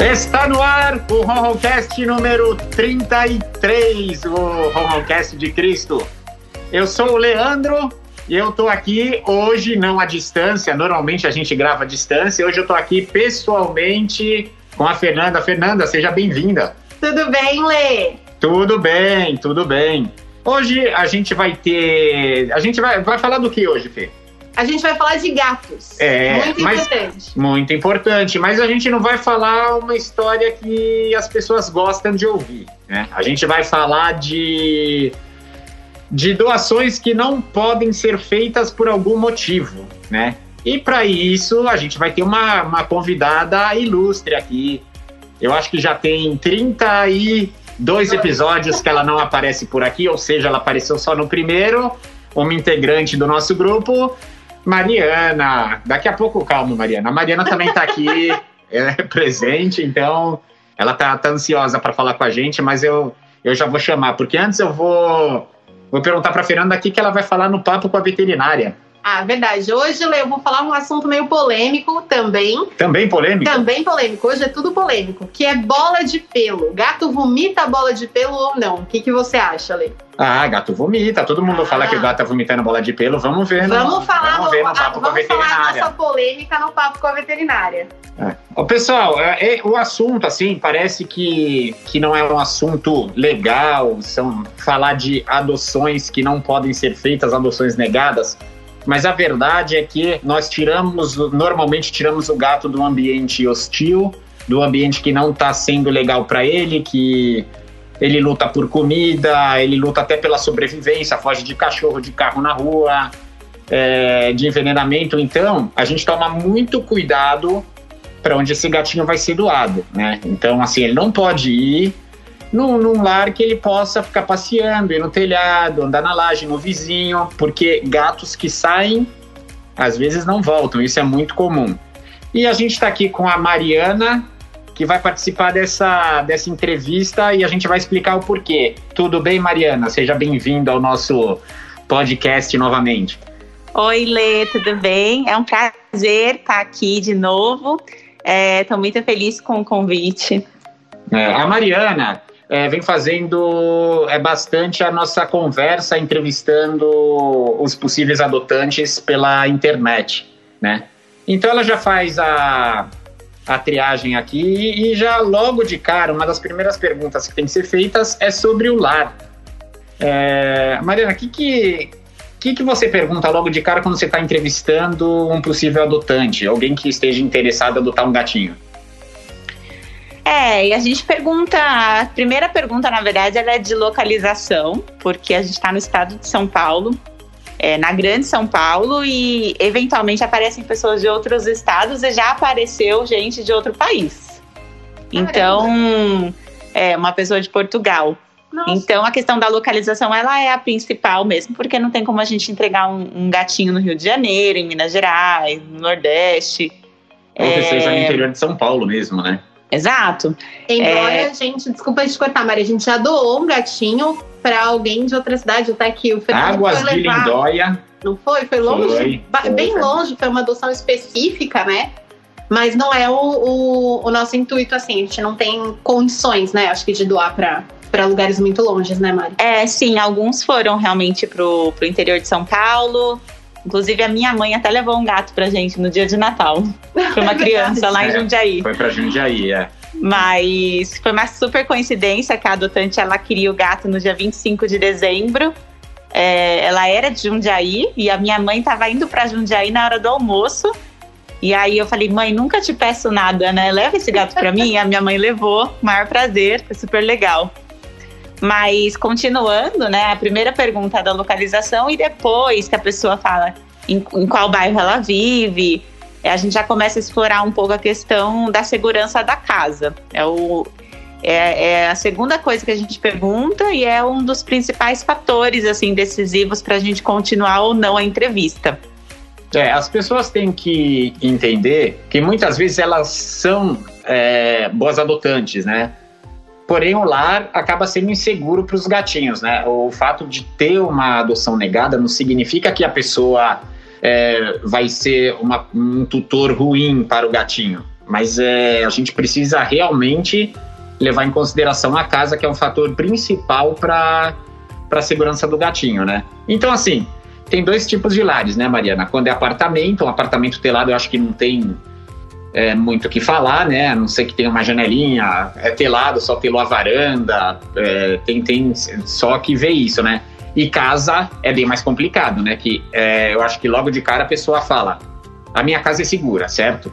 Está no ar o Ronroncast número 33, o Ronroncast de Cristo. Eu sou o Leandro e eu tô aqui hoje, não à distância, normalmente a gente grava à distância, hoje eu tô aqui pessoalmente com a Fernanda. Fernanda, seja bem-vinda. Tudo bem, Lê? Tudo bem, tudo bem. Hoje a gente vai ter. A gente vai, vai falar do que hoje, Fê? A gente vai falar de gatos. É, muito mas- importante. Muito importante, mas a gente não vai falar uma história que as pessoas gostam de ouvir, né? A gente vai falar de de doações que não podem ser feitas por algum motivo, né? E para isso a gente vai ter uma, uma convidada ilustre aqui. Eu acho que já tem 32 episódios que ela não aparece por aqui, ou seja, ela apareceu só no primeiro, uma integrante do nosso grupo. Mariana, daqui a pouco, calma, Mariana. A Mariana também tá aqui é, presente, então ela tá, tá ansiosa para falar com a gente, mas eu, eu já vou chamar, porque antes eu vou, vou perguntar para Fernanda aqui que ela vai falar no papo com a veterinária. Ah, verdade. Hoje, eu vou falar um assunto meio polêmico também. Também polêmica? Também polêmico. Hoje é tudo polêmico. Que é bola de pelo. Gato vomita bola de pelo ou não? O que, que você acha, Lê? Ah, gato vomita. Todo mundo fala Ah. que o gato tá vomitando bola de pelo. Vamos ver. no- Vamos falar, vamos no, ver no ah, papo com a vamos falar a veterinária. nossa polêmica no papo com a veterinária. Ô, pessoal, é, é, o assunto, assim, parece que, que não é um assunto legal, são falar de adoções que não podem ser feitas, adoções negadas, mas a verdade é que nós tiramos, normalmente tiramos o gato do ambiente hostil, do ambiente que não está sendo legal para ele, que ele luta por comida, ele luta até pela sobrevivência, foge de cachorro, de carro na rua, é, de envenenamento. Então, a gente toma muito cuidado para onde esse gatinho vai ser doado, né? Então, assim, ele não pode ir num, num lar que ele possa ficar passeando, ir no telhado, andar na laje, no vizinho, porque gatos que saem, às vezes não voltam, isso é muito comum. E a gente está aqui com a Mariana, que vai participar dessa, dessa entrevista e a gente vai explicar o porquê. Tudo bem, Mariana? Seja bem-vinda ao nosso podcast novamente. Oi, Lê, tudo bem? É um prazer estar aqui de novo. Estou muito feliz com o convite. É, a Mariana é, vem fazendo é bastante a nossa conversa, entrevistando os possíveis adotantes pela internet, né? Então ela já faz a, a triagem aqui e já logo de cara, uma das primeiras perguntas que tem que ser feitas é sobre o lar. É, Mariana, o que que, que que você pergunta logo de cara quando você está entrevistando um possível adotante, alguém que esteja interessado em adotar um gatinho? É, e a gente pergunta, a primeira pergunta, na verdade, ela é de localização, porque a gente está no estado de São Paulo, é, na grande São Paulo, e eventualmente aparecem pessoas de outros estados e já apareceu gente de outro país. Então, é uma pessoa de Portugal. Nossa. Então a questão da localização ela é a principal mesmo, porque não tem como a gente entregar um, um gatinho no Rio de Janeiro, em Minas Gerais, no Nordeste. Ou que É. seja no interior de São Paulo mesmo, né? Exato. Embora É. a gente, desculpa te cortar, Maria, a gente já doou um gatinho pra alguém de outra cidade, tá aqui. O Fernando Águas foi de. Lindóia. Não foi? Foi longe? Foi, foi, bem foi. longe, foi uma adoção específica, né? Mas não é o, o, o nosso intuito, assim. A gente não tem condições, né? Acho que de doar pra, pra lugares muito longes, né, Mari? É, sim, alguns foram realmente pro, pro interior de São Paulo. Inclusive, a minha mãe até levou um gato pra gente no dia de Natal. Pra uma criança lá em É. Jundiaí. Foi pra Jundiaí, é. Mas foi uma super coincidência que a adotante ela queria o gato no dia 25 de dezembro. É, ela era de Jundiaí e a minha mãe estava indo para Jundiaí na hora do almoço. E aí eu falei, mãe, nunca te peço nada, né? Leva esse gato para mim. E a minha mãe levou, maior prazer, foi super legal. Mas continuando, né? A primeira pergunta é da localização e depois que a pessoa fala em, em qual bairro ela vive, a gente já começa a explorar um pouco a questão da segurança da casa. É, o, é, é a segunda coisa que a gente pergunta e é um dos principais fatores assim decisivos para a gente continuar ou não a entrevista. É, as pessoas têm que entender que muitas vezes elas são é, boas adotantes, né? Porém, o lar acaba sendo inseguro para os gatinhos, né? O fato de ter uma adoção negada não significa que a pessoa é, vai ser uma, um tutor ruim para o gatinho. Mas é, a gente precisa realmente levar em consideração a casa, que é um fator principal para a segurança do gatinho, né? Então, assim, tem dois tipos de lares, né, Mariana? Quando é apartamento, um apartamento telado eu acho que não tem é, muito o que falar, né? A não ser que tenha uma janelinha, é telado, só telou a varanda, é, tem, tem só que ver isso, né? E casa é bem mais complicado, né? Que é, eu acho que logo de cara a pessoa fala: a minha casa é segura, certo?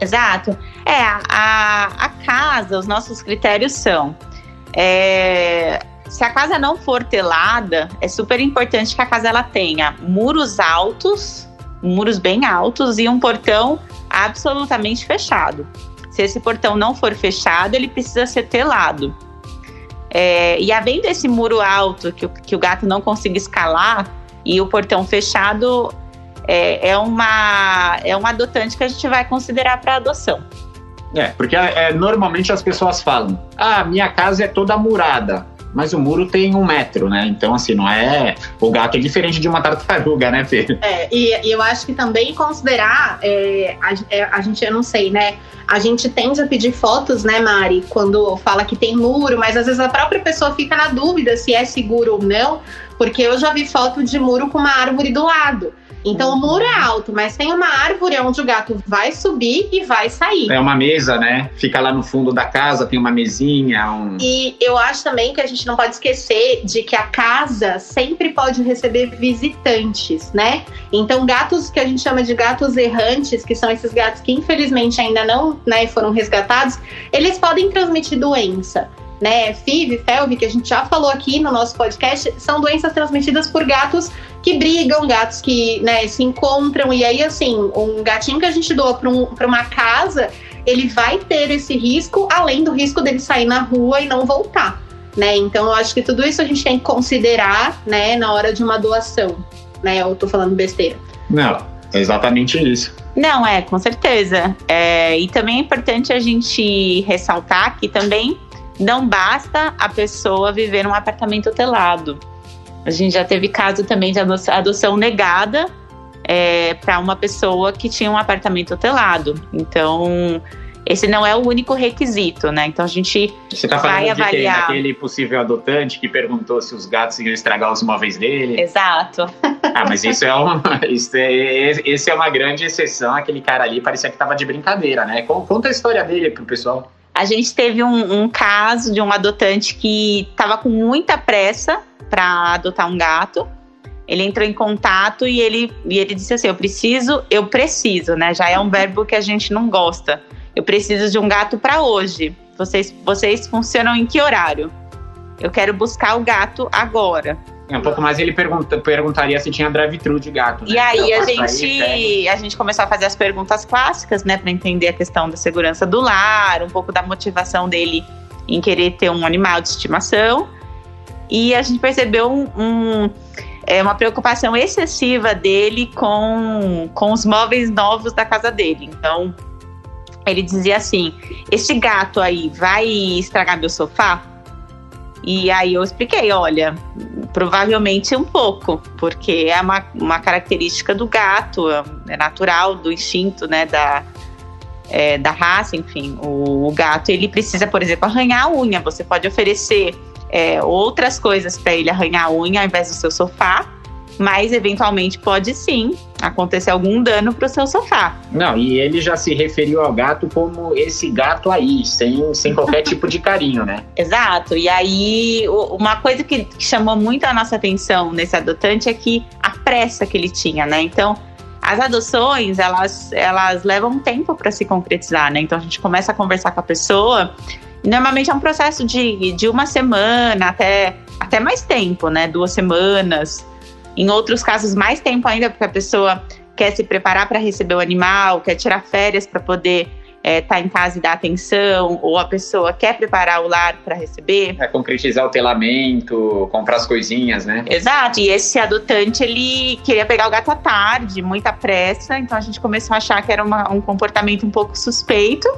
Exato. É, a, a casa, os nossos critérios são. É, se a casa não for telada, é super importante que a casa ela tenha muros altos, muros bem altos e um portão absolutamente fechado. Se esse portão não for fechado, ele precisa ser telado. É, e havendo esse muro alto que o, que o gato não consiga escalar e o portão fechado, é, é, uma, é um adotante que a gente vai considerar para adoção. É, porque é, normalmente as pessoas falam: ah, minha casa é toda murada, mas o muro tem um metro, né? Então, assim, não é. O gato é diferente de uma tartaruga, né, Fê? É, e, e eu acho que também considerar, é, a, é, a, gente, eu não sei, né? A gente tende a pedir fotos, né, Mari, quando fala que tem muro, mas às vezes a própria pessoa fica na dúvida se é seguro ou não, porque eu já vi foto de muro com uma árvore do lado. Então o muro é alto, mas tem uma árvore onde o gato vai subir e vai sair. É uma mesa, né? Fica lá no fundo da casa, tem uma mesinha. Um... E eu acho também que a gente não pode esquecer de que a casa sempre pode receber visitantes, né? Então gatos que a gente chama de gatos errantes, que são esses gatos que infelizmente ainda não né, foram resgatados, eles podem transmitir doença né, FIV, FELV, que a gente já falou aqui no nosso podcast, são doenças transmitidas por gatos que brigam, gatos que né, se encontram. E aí, assim, um gatinho que a gente doa para um, uma casa, ele vai ter esse risco, além do risco dele sair na rua e não voltar. Né? Então, eu acho que tudo isso a gente tem que considerar né, na hora de uma doação. Né? Eu tô falando besteira. Não, é exatamente isso. Não, é, com certeza. É, e também é importante a gente ressaltar que também não basta a pessoa viver num apartamento telado. A gente já teve caso também de adoção negada é, para uma pessoa que tinha um apartamento telado. Então, esse não é o único requisito, né? Então a gente Você tá vai avaliar. Quem? Aquele possível adotante que perguntou se os gatos iam estragar os móveis dele. Exato. Ah, mas isso é uma, isso é, esse é uma grande exceção. Aquele cara ali parecia que tava de brincadeira, né? Conta a história dele pro pessoal. A gente teve um, um caso de um adotante que estava com muita pressa para adotar um gato. Ele entrou em contato e ele, e ele disse assim: Eu preciso, eu preciso, né? Já é um verbo que a gente não gosta. Eu preciso de um gato para hoje. Vocês, vocês funcionam em que horário? Eu quero buscar o gato agora. É, um pouco mais ele pergunta, perguntaria se tinha drive-thru de gato. Né? E aí a gente, a gente começou a fazer as perguntas clássicas, né, para entender a questão da segurança do lar, um pouco da motivação dele em querer ter um animal de estimação. E a gente percebeu um, um, é, uma preocupação excessiva dele com, com os móveis novos da casa dele. Então, ele dizia assim: Este gato aí vai estragar meu sofá? E aí eu expliquei: olha, provavelmente um pouco, porque é uma, uma característica do gato, é natural, do instinto, né, da, é, da raça, enfim. O, o, gato, ele precisa, por exemplo, arranhar a unha. Você pode oferecer é, outras coisas para ele arranhar a unha ao invés do seu sofá, mas eventualmente pode sim acontecer algum dano para o seu sofá. Não, e ele já se referiu ao gato como esse gato aí, sem, sem qualquer tipo de carinho, né? Exato. E aí, uma coisa que chamou muito a nossa atenção nesse adotante é que a pressa que ele tinha, né? Então, as adoções, elas, elas levam tempo para se concretizar, né? Então, a gente começa a conversar com a pessoa Normalmente é um processo de, de uma semana até, até mais tempo, né? Duas semanas. Em outros casos, mais tempo ainda, porque a pessoa quer se preparar para receber o animal, quer tirar férias para poder estar é, tá em casa e dar atenção, ou a pessoa quer preparar o lar para receber. É concretizar o telamento, comprar as coisinhas, né? Exato. E esse adotante, ele queria pegar o gato à tarde, muita pressa, então a gente começou a achar que era uma, um comportamento um pouco suspeito.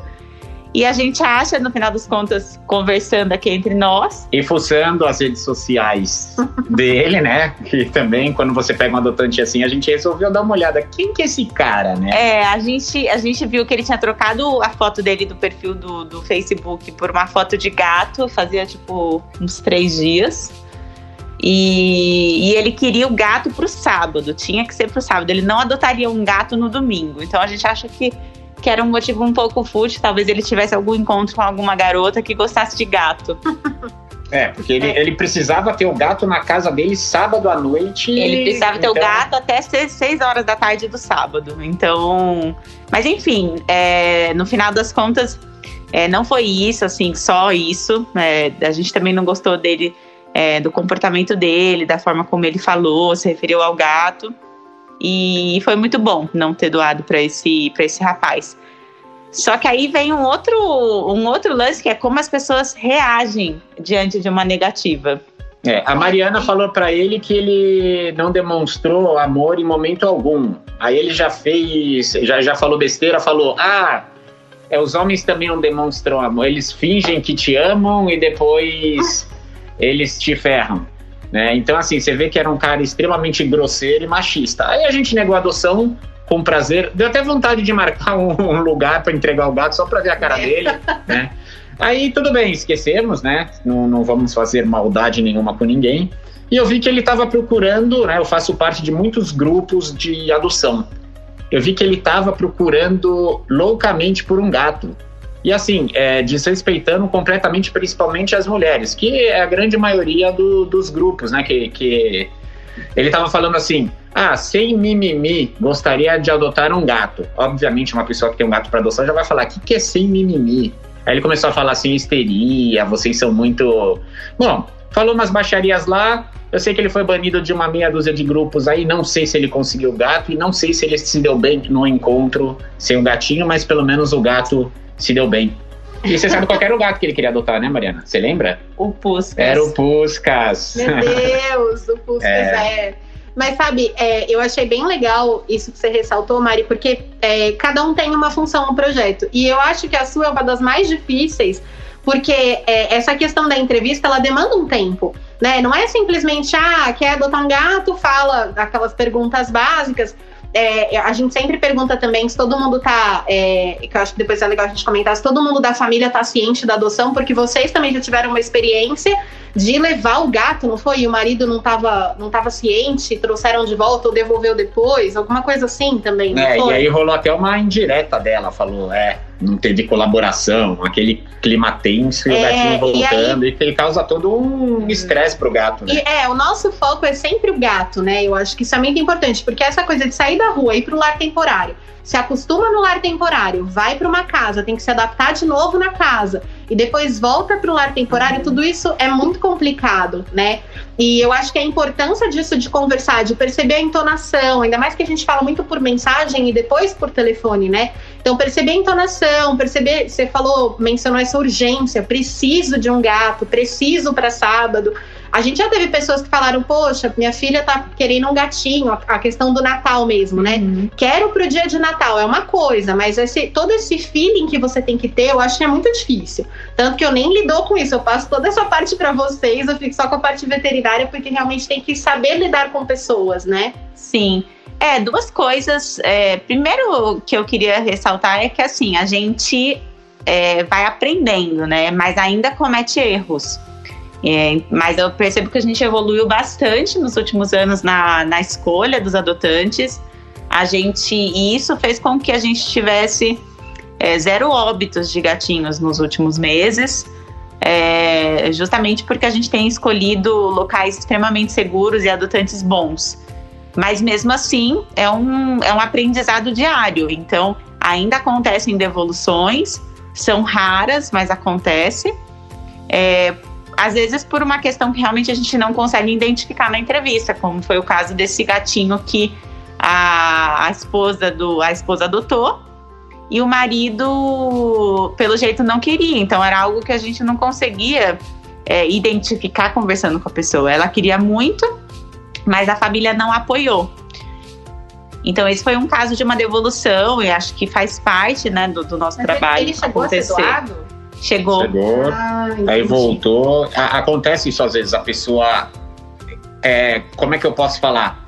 E a gente acha, no final das contas, conversando aqui entre nós. E fuçando as redes sociais dele, né? Que também, quando você pega um adotante assim, a gente resolveu dar uma olhada. Quem que é esse cara, né? É, a gente, a gente viu que ele tinha trocado a foto dele do perfil do, do Facebook por uma foto de gato, fazia tipo uns três dias. E, e, ele queria o gato pro sábado, tinha que ser pro sábado. Ele não adotaria um gato no domingo. Então a gente acha que que era um motivo um pouco fútil. Talvez ele tivesse algum encontro com alguma garota que gostasse de gato. É, porque ele, é. ele precisava ter o gato na casa dele sábado à noite. Ele precisava então... ter o então gato até 6 horas da tarde do sábado. Então. Mas enfim, é, no final das contas, é, não foi isso, assim, só isso. É, a gente também não gostou dele, é, do comportamento dele, da forma como ele falou, se referiu ao gato. E foi muito bom não ter doado para esse, esse rapaz. Só que aí vem um outro, um outro lance que é como as pessoas reagem diante de uma negativa. É, a Mariana falou para ele que ele não demonstrou amor em momento algum. Aí ele já fez, já, já falou besteira, falou: Ah, é, os homens também não demonstram amor. Eles fingem que te amam e depois eles te ferram. Né? Então, assim, você vê que era um cara extremamente grosseiro e machista. Aí a gente negou a adoção com prazer. Deu até vontade de marcar um, um lugar para entregar o gato só para ver a cara dele, né? Aí tudo bem, esquecemos, né? Não, não vamos fazer maldade nenhuma com ninguém. E eu vi que ele estava procurando, né? Eu faço parte de muitos grupos de adoção. Eu vi que ele estava procurando loucamente por um gato. E assim, é, desrespeitando completamente, principalmente as mulheres, que é a grande maioria do, dos grupos, né? Que, que ele estava falando assim: ah, sem mimimi, gostaria de adotar um gato. Obviamente, uma pessoa que tem um gato para adoção já vai falar: o que, que é sem mimimi? Aí ele começou a falar assim: histeria, vocês são muito. Bom, falou umas baixarias lá. Eu sei que ele foi banido de uma meia dúzia de grupos aí. Não sei se ele conseguiu o gato e não sei se ele se deu bem no encontro sem o gatinho, mas pelo menos o gato se deu bem. E você sabe qual era o gato que ele queria adotar, né, Mariana? Você lembra? O Puscas. Era o Puscas. Meu Deus, o Puscas é. é. Mas sabe, é, eu achei bem legal isso que você ressaltou, Mari, porque é, cada um tem uma função no projeto. E eu acho que a sua é uma das mais difíceis, porque é, essa questão da entrevista, ela demanda um tempo. Né? Não é simplesmente, ah, quer adotar um gato, fala aquelas perguntas básicas é, a gente sempre pergunta também se todo mundo tá. É, que eu acho que depois é legal a gente comentar, se todo mundo da família tá ciente da adoção, porque vocês também já tiveram uma experiência de levar o gato, não foi? E o marido não tava, não tava ciente, trouxeram de volta ou devolveu depois, alguma coisa assim também. É, e aí rolou até uma indireta dela, falou, é, não teve colaboração, aquele clima tenso e é, o gatinho voltando, e, aí, e ele causa todo um estresse pro gato, né? E, é, o nosso foco é sempre o gato, né? Eu acho que isso é muito importante, porque essa coisa de sair da rua e ir pro lar temporário se acostuma no lar temporário, vai para uma casa, tem que se adaptar de novo na casa e depois volta para o lar temporário, tudo isso é muito complicado, né? E eu acho que a importância disso de conversar, de perceber a entonação, ainda mais que a gente fala muito por mensagem e depois por telefone, né? Então, perceber a entonação, perceber, você falou, mencionou essa urgência, preciso de um gato, preciso para sábado. A gente já teve pessoas que falaram, poxa, minha filha tá querendo um gatinho, a questão do Natal mesmo, né? Uhum. Quero pro dia de Natal, é uma coisa, mas esse, todo esse feeling que você tem que ter, eu acho que é muito difícil. Tanto que eu nem lido com isso, eu passo toda essa parte para vocês, eu fico só com a parte veterinária, porque realmente tem que saber lidar com pessoas, né? Sim. É, duas coisas. É, primeiro que eu queria ressaltar é que assim, a gente é, vai aprendendo, né? Mas ainda comete erros. É, mas eu percebo que a gente evoluiu bastante nos últimos anos na, na escolha dos adotantes. A gente, e isso fez com que a gente tivesse é, zero óbitos de gatinhos nos últimos meses, é, justamente porque a gente tem escolhido locais extremamente seguros e adotantes bons. Mas mesmo assim, é um, é um aprendizado diário. Então, ainda acontecem devoluções, são raras, mas acontece. É, às vezes por uma questão que realmente a gente não consegue identificar na entrevista, como foi o caso desse gatinho que a, a esposa do a esposa adotou e o marido pelo jeito não queria, então era algo que a gente não conseguia é, identificar conversando com a pessoa. Ela queria muito, mas a família não apoiou. Então, esse foi um caso de uma devolução e acho que faz parte né, do, do nosso Mas trabalho. Ele chegou acontecer. a ser doado? Chegou. Chegou. Ah, Aí voltou. A- acontece isso às vezes, a pessoa. é, como é que eu posso falar?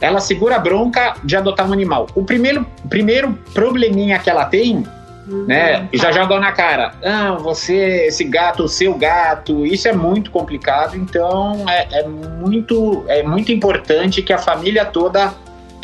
Ela segura a bronca de adotar um animal. O primeiro, primeiro probleminha que ela tem, né? Já joga na cara. Ah, você, esse gato, o seu gato, isso é muito complicado. Então é, é muito, é muito importante que a família toda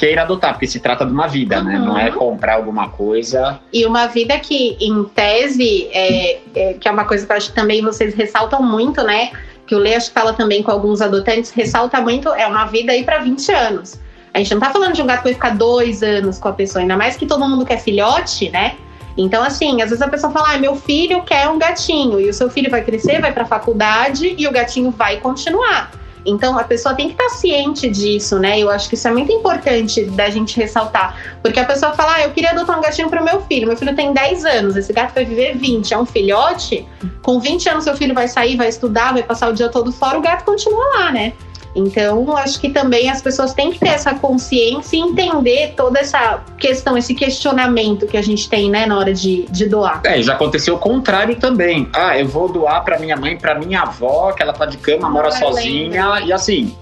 queira adotar, porque se trata de uma vida, né? Uhum. Não é comprar alguma coisa. E uma vida que, em tese, é, é- que é uma coisa que eu acho que também vocês ressaltam muito, né? Que o Lê acho que fala também com alguns adotantes, ressalta muito, é uma vida aí para 20 anos. A gente não tá falando de um gato que vai ficar dois anos com a pessoa, ainda mais que todo mundo quer filhote, né? Então, assim, às vezes a pessoa fala, ah, meu filho quer um gatinho, e o seu filho vai crescer, vai pra faculdade e o gatinho vai continuar. Então, a pessoa tem que estar ciente disso, né? Eu acho que isso é muito importante da gente ressaltar. Porque a pessoa fala, ah, eu queria adotar um gatinho pro meu filho. Meu filho tem 10 anos, esse gato vai viver 20, é um filhote. Com 20 anos, seu filho vai sair, vai estudar, vai passar o dia todo fora, o gato continua lá, né? Então, acho que também as pessoas têm que ter essa consciência e entender toda essa questão, esse questionamento que a gente tem, né, na hora de, de doar. É, já aconteceu o contrário também. Ah, eu vou doar pra minha mãe, pra minha avó, que ela tá de cama, mora Ah, sozinha, e assim.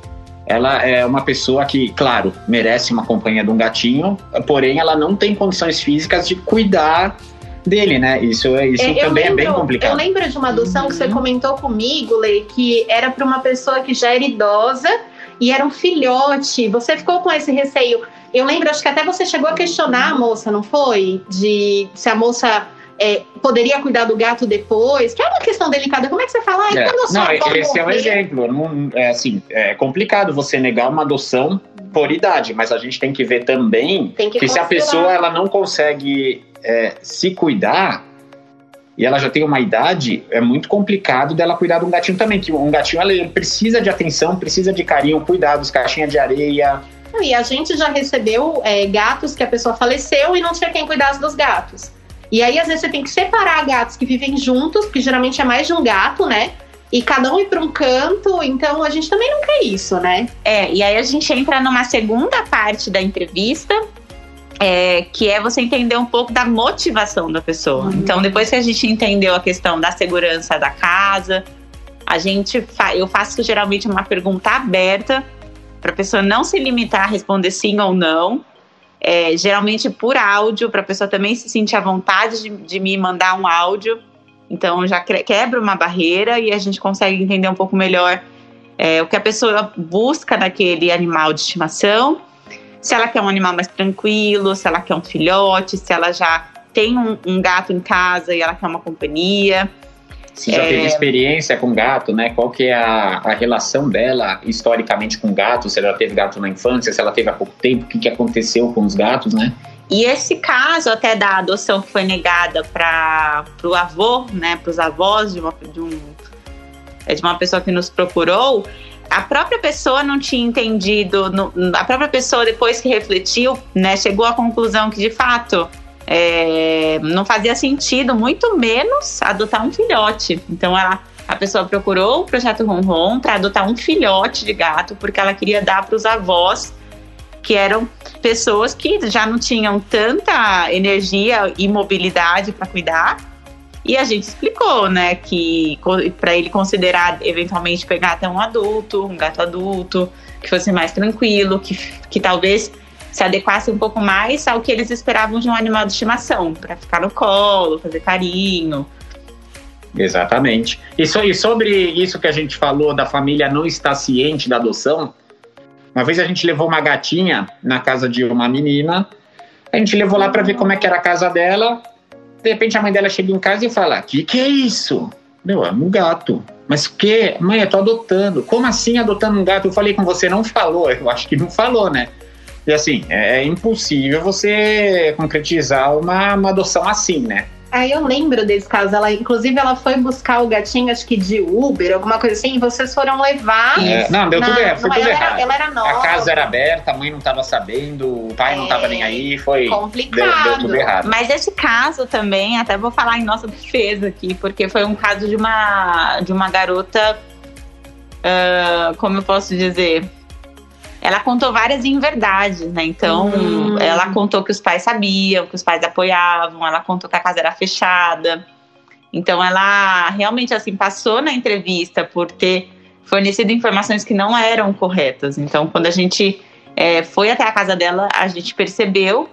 Ela é uma pessoa que, claro, merece uma companhia de um gatinho, porém ela não tem condições físicas de cuidar dele, né? Isso, é- isso É, eu também é bem lembro- Eu complicado. lembro de uma adoção que você Uhum. comentou comigo, Lei, que era para uma pessoa que já era idosa e era um filhote. Você ficou com esse receio. Eu lembro, acho que até você chegou a questionar a moça, não foi? De se a moça é, poderia cuidar do gato depois, que é uma questão delicada. Como é que você fala? Ai, É, quando Não, avó esse é um morrer- exemplo. Não, é assim, é complicado você negar uma adoção por idade, mas a gente tem que ver também Tem que que se a pessoa ela não consegue é, se cuidar e ela já tem uma idade, é muito complicado dela cuidar de um gatinho também. Que um gatinho ela, ele precisa de atenção, precisa de carinho, cuidados, caixinha de areia. E a gente já recebeu é, gatos que a pessoa faleceu e não tinha quem cuidasse dos gatos. E aí, às vezes, você tem que separar gatos que vivem juntos, porque geralmente é mais de um gato, né? E cada um ir para um canto, então a gente também não quer isso, né? É, e aí a gente entra numa segunda parte da entrevista, é, que é você entender um pouco da motivação da pessoa. Uhum. Então, depois que a gente entendeu a questão da segurança da casa, a gente fa eu faço geralmente uma pergunta aberta para a pessoa não se limitar a responder sim ou não. É, geralmente por áudio, para a pessoa também se sentir à vontade de, de me mandar um áudio. Então já quebra uma barreira e a gente consegue entender um pouco melhor é, o que a pessoa busca naquele animal de estimação, se ela quer um animal mais tranquilo, se ela quer um filhote, se ela já tem um, um gato em casa e ela quer uma companhia. Se já É. teve experiência com gato, né? Qual que é a, a relação dela historicamente com gato? Se ela teve gato na infância, se ela teve há pouco tempo, o que, que aconteceu com os gatos, né? E esse caso até da adoção que foi negada para o avô, né, para os avós de uma, de, um, é, de uma pessoa que nos procurou, a própria pessoa não tinha entendido, no- a própria pessoa depois que refletiu, né, chegou à conclusão que de fato é, não fazia sentido, muito menos adotar um filhote. Então ela, a pessoa procurou o projeto Ronron para adotar um filhote de gato porque ela queria dar para os avós que eram pessoas que já não tinham tanta energia e mobilidade para cuidar. E a gente explicou, né, que para ele considerar eventualmente pegar até um adulto, um gato adulto, que fosse mais tranquilo, que, que talvez se adequasse um pouco mais ao que eles esperavam de um animal de estimação, para ficar no colo, fazer carinho. Exatamente. E, so- e sobre isso que a gente falou da família não estar ciente da adoção, uma vez a gente levou uma gatinha na casa de uma menina, a gente levou lá para ver como é que era a casa dela. De repente a mãe dela chega em casa e fala: "Que que é isso?" Meu, é um gato. Mas que? Mãe, eu tô adotando. Como assim adotando um gato? Eu falei com você, não falou. Eu acho que não falou, né? E assim, é impossível você concretizar uma, uma adoção assim, né? Aí eu lembro desse caso. Ela, inclusive, ela foi buscar o gatinho, acho que de Uber, alguma coisa assim, e vocês foram levar. É, não, deu na- tudo errado, foi tudo ela errado. Era, ela era nova. A casa era aberta, a mãe não estava sabendo, o pai não estava É, nem aí, foi. Deu, complicado. deu tudo errado. Mas esse caso também, até vou falar em nossa defesa aqui, porque foi um caso de uma, de uma garota, ah, como eu posso dizer, ela contou várias inverdades, né? Então, hum. ela contou que os pais sabiam, que os pais apoiavam, ela contou que a casa era fechada. Então, ela realmente, assim, passou na entrevista por ter fornecido informações que não eram corretas. Então, quando a gente é, foi até a casa dela, a gente percebeu.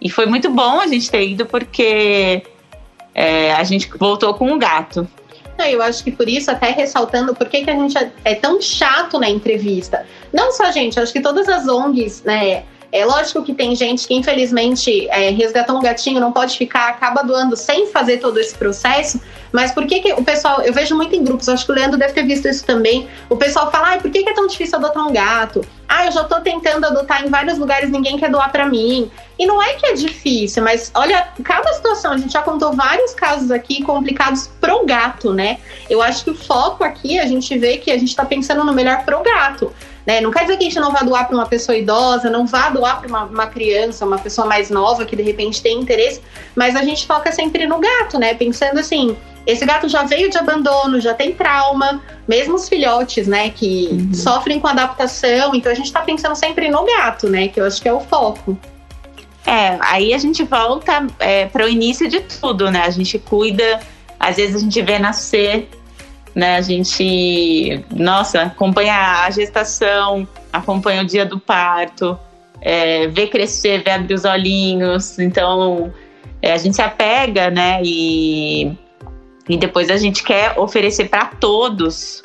E foi muito bom a gente ter ido, porque é, a gente voltou com um gato. Eu acho que por isso, até ressaltando por que, que a gente é, é tão chato na entrevista. Não só a gente, acho que todas as ONGs, né? É lógico que tem gente que, infelizmente, é, resgatou um gatinho, não pode ficar, acaba doando sem fazer todo esse processo. Mas por que, que o pessoal. Eu vejo muito em grupos, acho que o Leandro deve ter visto isso também. O pessoal fala, ai, por que, que é tão difícil adotar um gato? Ah, eu já tô tentando adotar em vários lugares, ninguém quer doar para mim. E não é que é difícil, mas olha, cada situação, a gente já contou vários casos aqui complicados pro gato, né? Eu acho que o foco aqui, a gente vê que a gente tá pensando no melhor pro gato. Né? Não quer dizer que a gente não vá doar para uma pessoa idosa, não vá doar para uma, uma, criança, uma pessoa mais nova que de repente tem interesse, mas a gente foca sempre no gato, né? Pensando assim, esse gato já veio de abandono, já tem trauma, mesmo os filhotes, né, que uhum. sofrem com adaptação, então a gente está pensando sempre no gato, né, que eu acho que é o foco. É, aí a gente volta é, para o início de tudo, né? A gente cuida, às vezes a gente vê nascer né? A gente, nossa, acompanha a gestação, acompanha o dia do parto, é, vê crescer, vê abrir os olhinhos. Então, é, a gente se apega, né? E, e depois a gente quer oferecer para todos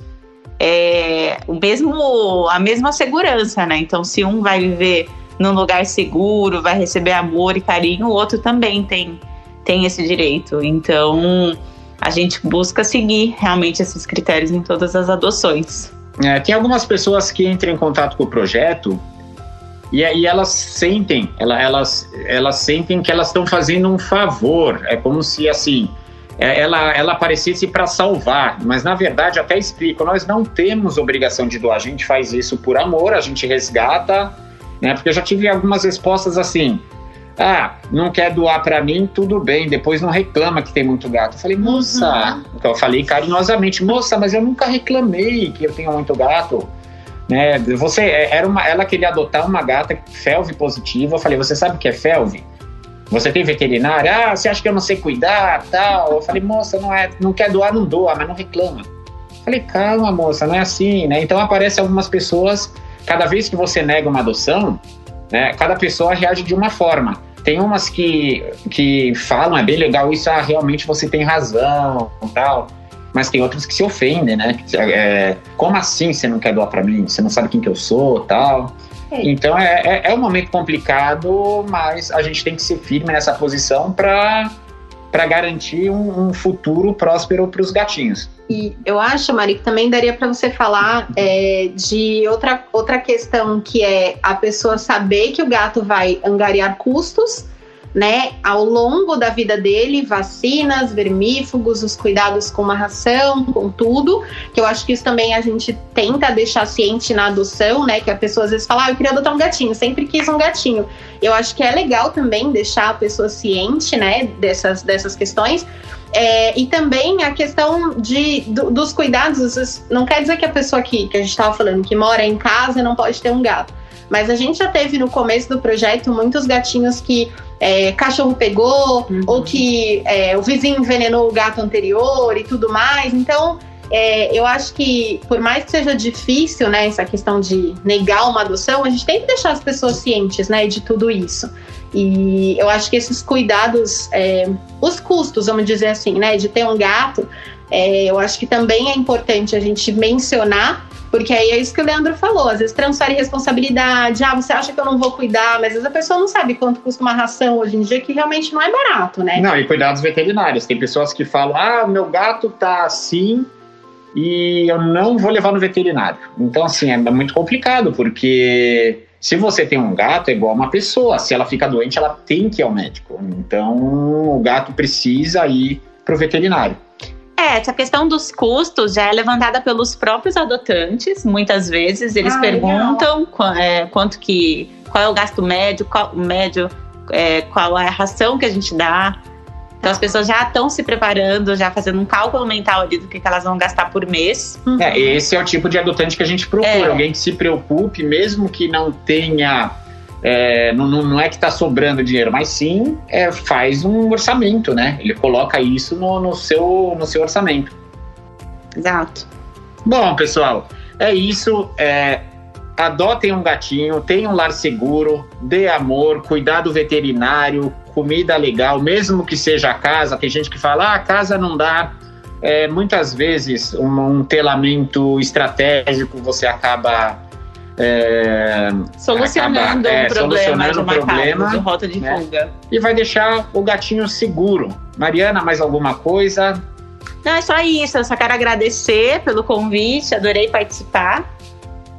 é, o mesmo, a mesma segurança, né? Então, se um vai viver num lugar seguro, vai receber amor e carinho, o outro também tem, tem esse direito. Então, a gente busca seguir realmente esses critérios em todas as adoções. É, tem algumas pessoas que entram em contato com o projeto e, e elas sentem, elas, elas sentem que elas estão fazendo um favor. É como se assim é, ela, ela aparecesse para salvar, mas na verdade até explico, nós não temos obrigação de doar, a gente faz isso por amor, a gente resgata, né? Porque eu já tive algumas respostas assim, ah, não quer doar para mim, tudo bem, depois não reclama que tem muito gato. Eu falei, moça, uhum. então eu falei carinhosamente, moça, mas eu nunca reclamei que eu tenho muito gato. Né? Você, é, era uma, ela queria adotar uma gata felve positiva. Eu falei, você sabe o que é felve? Você tem veterinário? Ah, você acha que eu não sei cuidar, tal? Eu falei, moça, não é, não quer doar, não doa, mas não reclama. Eu falei, calma, moça, não é assim, né? Então aparece algumas pessoas, cada vez que você nega uma adoção, né? Cada pessoa reage de uma forma. Tem umas que, que falam, é bem legal isso, ah, realmente você tem razão, tal. Mas tem outras que se ofendem, né? É, como assim você não quer doar para mim? Você não sabe quem que eu sou, tal. É. Então é, é, é, um momento complicado, mas a gente tem que ser firme nessa posição para para garantir um, um, futuro próspero para os gatinhos. E eu acho, Mari, que também daria para você falar é, de outra, outra questão que é a pessoa saber que o gato vai angariar custos né, ao longo da vida dele, vacinas, vermífugos, os cuidados com uma ração, com tudo, que eu acho que isso também a gente tenta deixar ciente na adoção, né, que a pessoa às vezes fala, ah, eu queria adotar um gatinho, sempre quis um gatinho. Eu acho que é legal também deixar a pessoa ciente, né, dessas, dessas questões, é, e também a questão de, do, dos cuidados, não quer dizer que a pessoa que, que a gente estava falando, que mora em casa, não pode ter um gato. Mas a gente já teve no começo do projeto muitos gatinhos que é, cachorro pegou, uhum. ou que é, o vizinho envenenou o gato anterior e tudo mais. Então, é, eu acho que, por mais que seja difícil, né, essa questão de negar uma adoção, a gente tem que deixar as pessoas cientes, né, de tudo isso. E eu acho que esses cuidados, é, os custos, vamos dizer assim, né, de ter um gato, é, eu acho que também é importante a gente mencionar porque aí é isso que o Leandro falou, às vezes transfere responsabilidade, ah, você acha que eu não vou cuidar, mas às vezes a pessoa não sabe quanto custa uma ração hoje em dia, que realmente não é barato, né? Não, e cuidados veterinários. Tem pessoas que falam, ah, meu gato tá assim e eu não vou levar no veterinário. Então, assim, é muito complicado, porque se você tem um gato, é igual uma pessoa. Se ela fica doente, ela tem que ir ao médico. Então, o gato precisa ir pro veterinário. É, essa questão dos custos já é levantada pelos próprios adotantes, muitas vezes. Eles ah, perguntam é, quanto que. qual é o gasto médio, qual, médio, é, qual é a ração que a gente dá. Então as pessoas já estão se preparando, já fazendo um cálculo mental ali do que, que elas vão gastar por mês. É, esse é o tipo de adotante que a gente procura. É. Alguém que se preocupe, mesmo que não tenha. É, não, não é que está sobrando dinheiro, mas sim é, faz um orçamento, né? Ele coloca isso no, no seu, no seu orçamento. Exato. Bom, pessoal, é isso. É, adotem um gatinho, tenham um lar seguro, dê amor, cuidado veterinário, comida legal, mesmo que seja a casa. Tem gente que fala, ah, a casa não dá. É, muitas vezes, um, um telamento estratégico você acaba. É, Solucionando Acaba, é, um problema solucionando o uma problema, de rota de né? fuga. e vai deixar o gatinho seguro. Mariana, mais alguma coisa? Não, é só isso. Eu só quero agradecer pelo convite, adorei participar.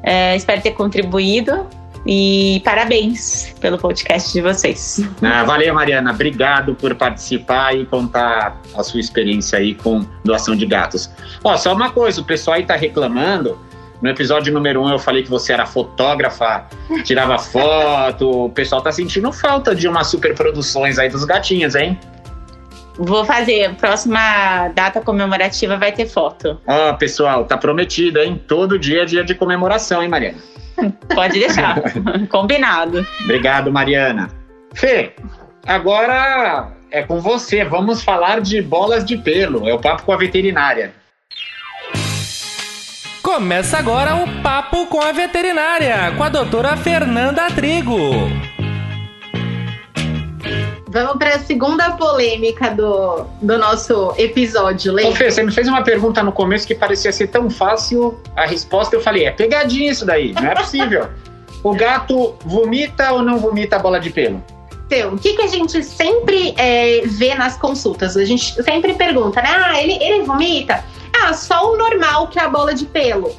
É, espero ter contribuído. E parabéns pelo podcast de vocês. Ah, valeu, Mariana. Obrigado por participar e contar a sua experiência aí com doação de gatos. Ó, só uma coisa, o pessoal aí tá reclamando. No episódio número um eu falei que você era fotógrafa, tirava foto. O pessoal tá sentindo falta de umas superproduções aí dos gatinhos, hein? Vou fazer. Próxima data comemorativa vai ter foto. Ó, pessoal, tá prometido, hein? Todo dia é dia de comemoração, hein, Mariana? Pode deixar. Combinado. Obrigado, Mariana. Fê, agora é com você. Vamos falar de bolas de pelo. É o papo com a veterinária. Começa agora o Papo com a Veterinária, com a doutora Fernanda Trigo. Vamos para a segunda polêmica do, do nosso episódio, Ô, Lê. Fê, você me fez uma pergunta no começo que parecia ser tão fácil. A resposta eu falei: é pegadinha isso daí, não é possível. o gato vomita ou não vomita a bola de pelo? Então, o que, que a gente sempre é, vê nas consultas? A gente sempre pergunta, né? Ah, ele, ele vomita? Ah, só o normal que é a bola de pelo.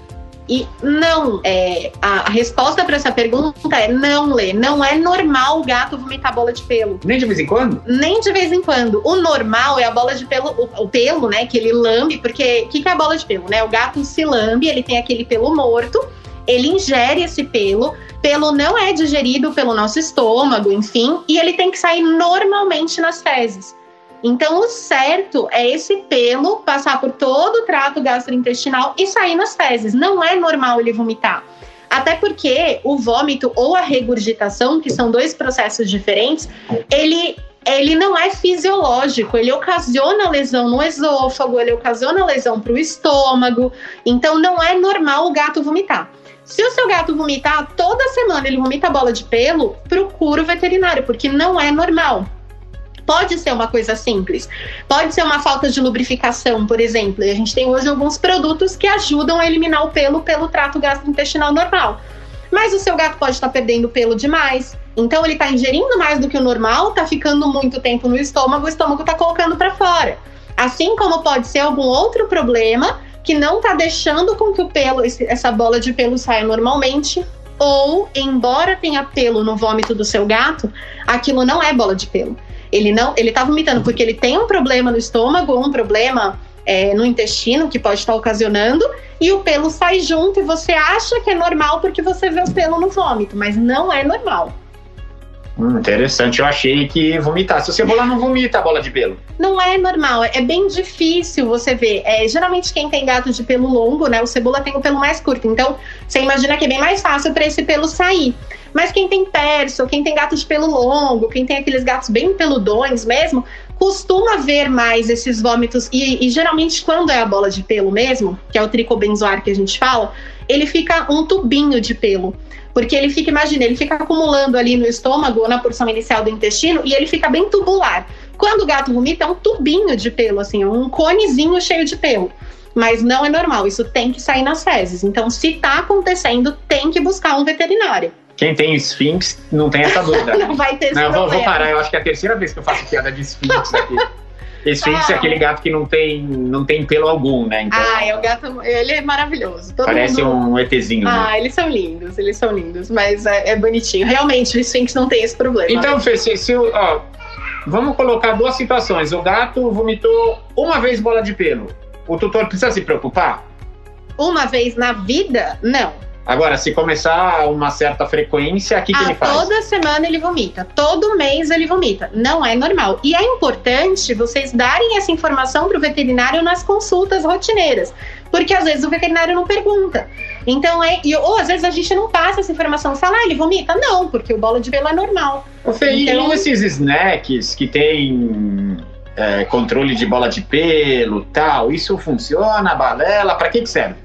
E não, é, a, resposta para essa pergunta é não, Lê. Não é normal o gato vomitar bola de pelo. Nem de vez em quando? Nem de vez em quando. O normal é a bola de pelo, o, o pelo, né? Que ele lambe, porque o que, que é a bola de pelo, né? O gato se lambe, ele tem aquele pelo morto, ele ingere esse pelo, pelo não é digerido pelo nosso estômago, enfim, e ele tem que sair normalmente nas fezes. Então, o certo é esse pelo passar por todo o trato gastrointestinal e sair nas fezes. Não é normal ele vomitar. Até porque o vômito ou a regurgitação, que são dois processos diferentes, ele ele não é fisiológico, ele ocasiona lesão no esôfago, ele ocasiona lesão para o estômago, então não é normal o gato vomitar. Se o seu gato vomitar toda semana, ele vomita bola de pelo, procura o veterinário, porque não é normal. Pode ser uma coisa simples, pode ser uma falta de lubrificação, por exemplo. E a gente tem hoje alguns produtos que ajudam a eliminar o pelo pelo trato gastrointestinal normal. Mas o seu gato pode estar perdendo pelo demais, então ele está ingerindo mais do que o normal, está ficando muito tempo no estômago, o estômago está colocando para fora. Assim como pode ser algum outro problema que não está deixando com que o pelo, essa bola de pelo saia normalmente, ou embora tenha pelo no vômito do seu gato, aquilo não é bola de pelo. Ele não, ele tá vomitando porque ele tem um problema no estômago, um problema é, no intestino que pode estar ocasionando, e o pelo sai junto e você acha que é normal porque você vê o pelo no vômito, mas não é normal. Hum, interessante, eu achei que vomitasse. O cebola não vomita a bola de pelo. Não é normal, é bem difícil você ver. É, geralmente quem tem gato de pelo longo, né? O cebola tem o pelo mais curto. Então, você imagina que é bem mais fácil para esse pelo sair. Mas quem tem perso, quem tem gato de pelo longo, quem tem aqueles gatos bem peludões mesmo, costuma ver mais esses vômitos. E, e geralmente, quando é a bola de pelo mesmo, que é o tricobenzoar que a gente fala, ele fica um tubinho de pelo. Porque ele fica, imagina, ele fica acumulando ali no estômago ou na porção inicial do intestino e ele fica bem tubular. Quando o gato vomita, é um tubinho de pelo, assim, um conezinho cheio de pelo. Mas não é normal, isso tem que sair nas fezes. Então, se tá acontecendo, tem que buscar um veterinário. Quem tem esfinx não tem essa dúvida. Não vai ter Não, vou, vou parar, eu acho que é a terceira vez que eu faço piada de esfinx aqui. Esfinx é Ah. aquele gato que não tem, não tem pelo algum, né? Então, Ah, é o gato, ele é maravilhoso. Todo parece mundo... um ETzinho, né? Ah, eles são lindos, eles são lindos, mas é, é bonitinho. Realmente, o Sphinx não tem esse problema. Então, Fê, se, se ó, vamos colocar duas situações. O gato vomitou uma vez bola de pelo. O tutor precisa se preocupar? uma vez na vida, não. Agora, se começar uma certa frequência, o que, que Ah, ele faz? toda semana ele vomita, todo mês ele vomita. Não é normal. E é importante vocês darem essa informação para o veterinário nas consultas rotineiras, porque às vezes o veterinário não pergunta. Então é, e, ou às vezes a gente não passa essa informação, fala, ah, ele vomita? Não, porque o bola de pelo é normal. Ô, Fê, e Então- esses snacks que tem é, controle de bola de pelo tal, isso funciona, balela? Pra que, que serve?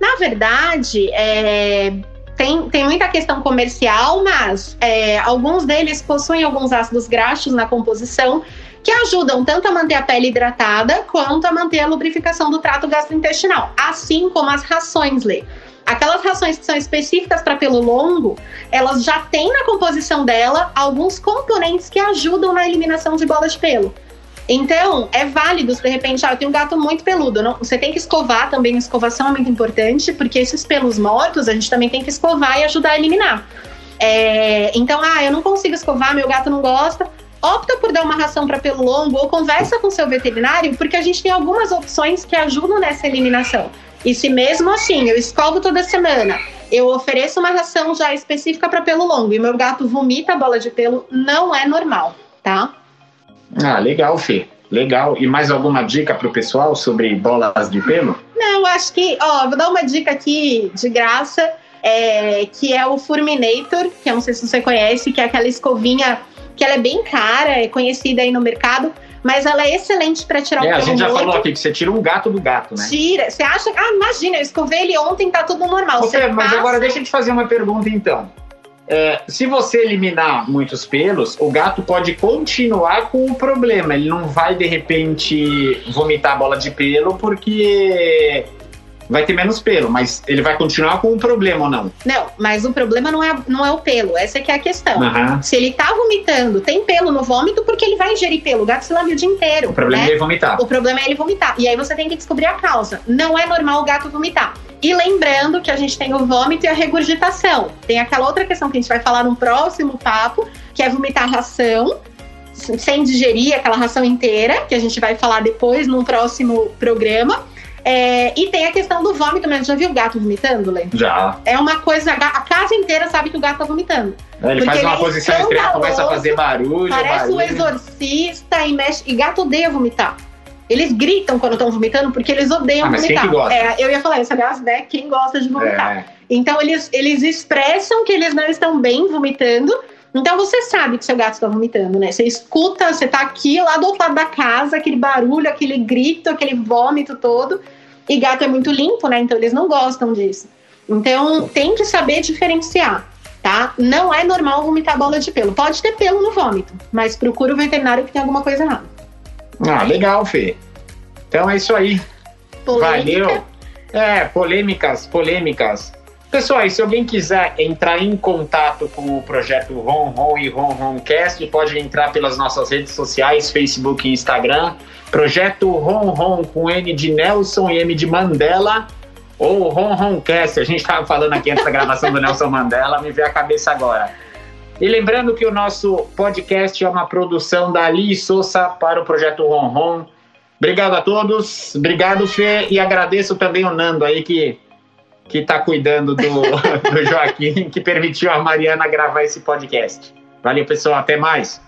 Na verdade, é, tem, tem muita questão comercial, mas é, alguns deles possuem alguns ácidos graxos na composição que ajudam tanto a manter a pele hidratada quanto a manter a lubrificação do trato gastrointestinal, assim como as rações, Lê. Aquelas rações que são específicas para pelo longo, elas já têm na composição dela alguns componentes que ajudam na eliminação de bola de pelo. Então, é válido, se de repente, ah, eu tenho um gato muito peludo. Não, você tem que escovar também, escovação é muito importante, porque esses pelos mortos a gente também tem que escovar e ajudar a eliminar. É, então, ah, eu não consigo escovar, meu gato não gosta. Opta por dar uma ração para pelo longo ou conversa com seu veterinário, porque a gente tem algumas opções que ajudam nessa eliminação. E se mesmo assim eu escovo toda semana, eu ofereço uma ração já específica para pelo longo e meu gato vomita a bola de pelo, não é normal, tá? Ah, legal, Fê. Legal. E mais alguma dica pro pessoal sobre bolas de pelo? Não, eu acho que, ó, vou dar uma dica aqui de graça, é, que é o Furminator, que eu não sei se você conhece, que é aquela escovinha que ela é bem cara, é conhecida aí no mercado, mas ela é excelente para tirar É, o a pelo gente já morto. falou aqui que você tira um gato do gato, né? Tira. Você acha. Ah, imagina, eu escovei ele ontem, tá tudo normal. Ô, Você Fê, mas passa- agora deixa eu te fazer uma pergunta então. É, se você eliminar muitos pelos, o gato pode continuar com o problema. Ele não vai de repente vomitar a bola de pelo porque vai ter menos pelo, mas ele vai continuar com o problema ou não? Não, mas o problema não é, não é o pelo, essa que é a questão. Aham. Se ele tá vomitando, tem pelo no vômito, porque ele vai ingerir pelo. O gato se lava o dia inteiro. O problema né? é ele vomitar. O problema é ele vomitar. E aí você tem que descobrir a causa. Não é normal o gato vomitar. E lembrando que a gente tem o vômito e a regurgitação. Tem aquela outra questão que a gente vai falar no próximo papo, que é vomitar ração, sem digerir aquela ração inteira, que a gente vai falar depois num próximo programa. É, e tem a questão do vômito mesmo. Já viu o gato vomitando, Lê? Já. É uma coisa, a casa inteira sabe que o gato tá vomitando. Ele Porque faz uma ele é posição extrema, começa a fazer barulho. Parece um exorcista e mexe. E gato odeia vomitar. Eles gritam quando estão vomitando porque eles odeiam Ah, mas quem vomitar. que gosta? É, eu ia falar isso, aliás, né? Quem gosta de vomitar. É. Então eles, eles expressam que eles não estão bem vomitando. Então você sabe que seu gato está vomitando, né? Você escuta, você tá aqui lá do outro lado da casa, aquele barulho, aquele grito, aquele vômito todo. E gato é muito limpo, né? Então eles não gostam disso. Então tem que saber diferenciar, tá? Não é normal vomitar bola de pelo. Pode ter pelo no vômito, mas procura o veterinário que tem alguma coisa errada. Ah, legal, Fê. Então é isso aí. Polêmica. Valeu. É, polêmicas, polêmicas. Pessoal, se alguém quiser entrar em contato com o projeto Ron Ron e Ron Roncast, pode entrar pelas nossas redes sociais, Facebook e Instagram. Projeto Ron Ron com N de Nelson e M de Mandela. Ou Ron Roncast, a gente estava falando aqui antes da gravação do Nelson Mandela, me veio a cabeça agora. E lembrando que o nosso podcast é uma produção da Ali Souza para o projeto Ron Ron. Obrigado a todos, obrigado Fê, e agradeço também o Nando aí que que está cuidando do, do Joaquim, que permitiu a Mariana gravar esse podcast. Valeu, pessoal, até mais.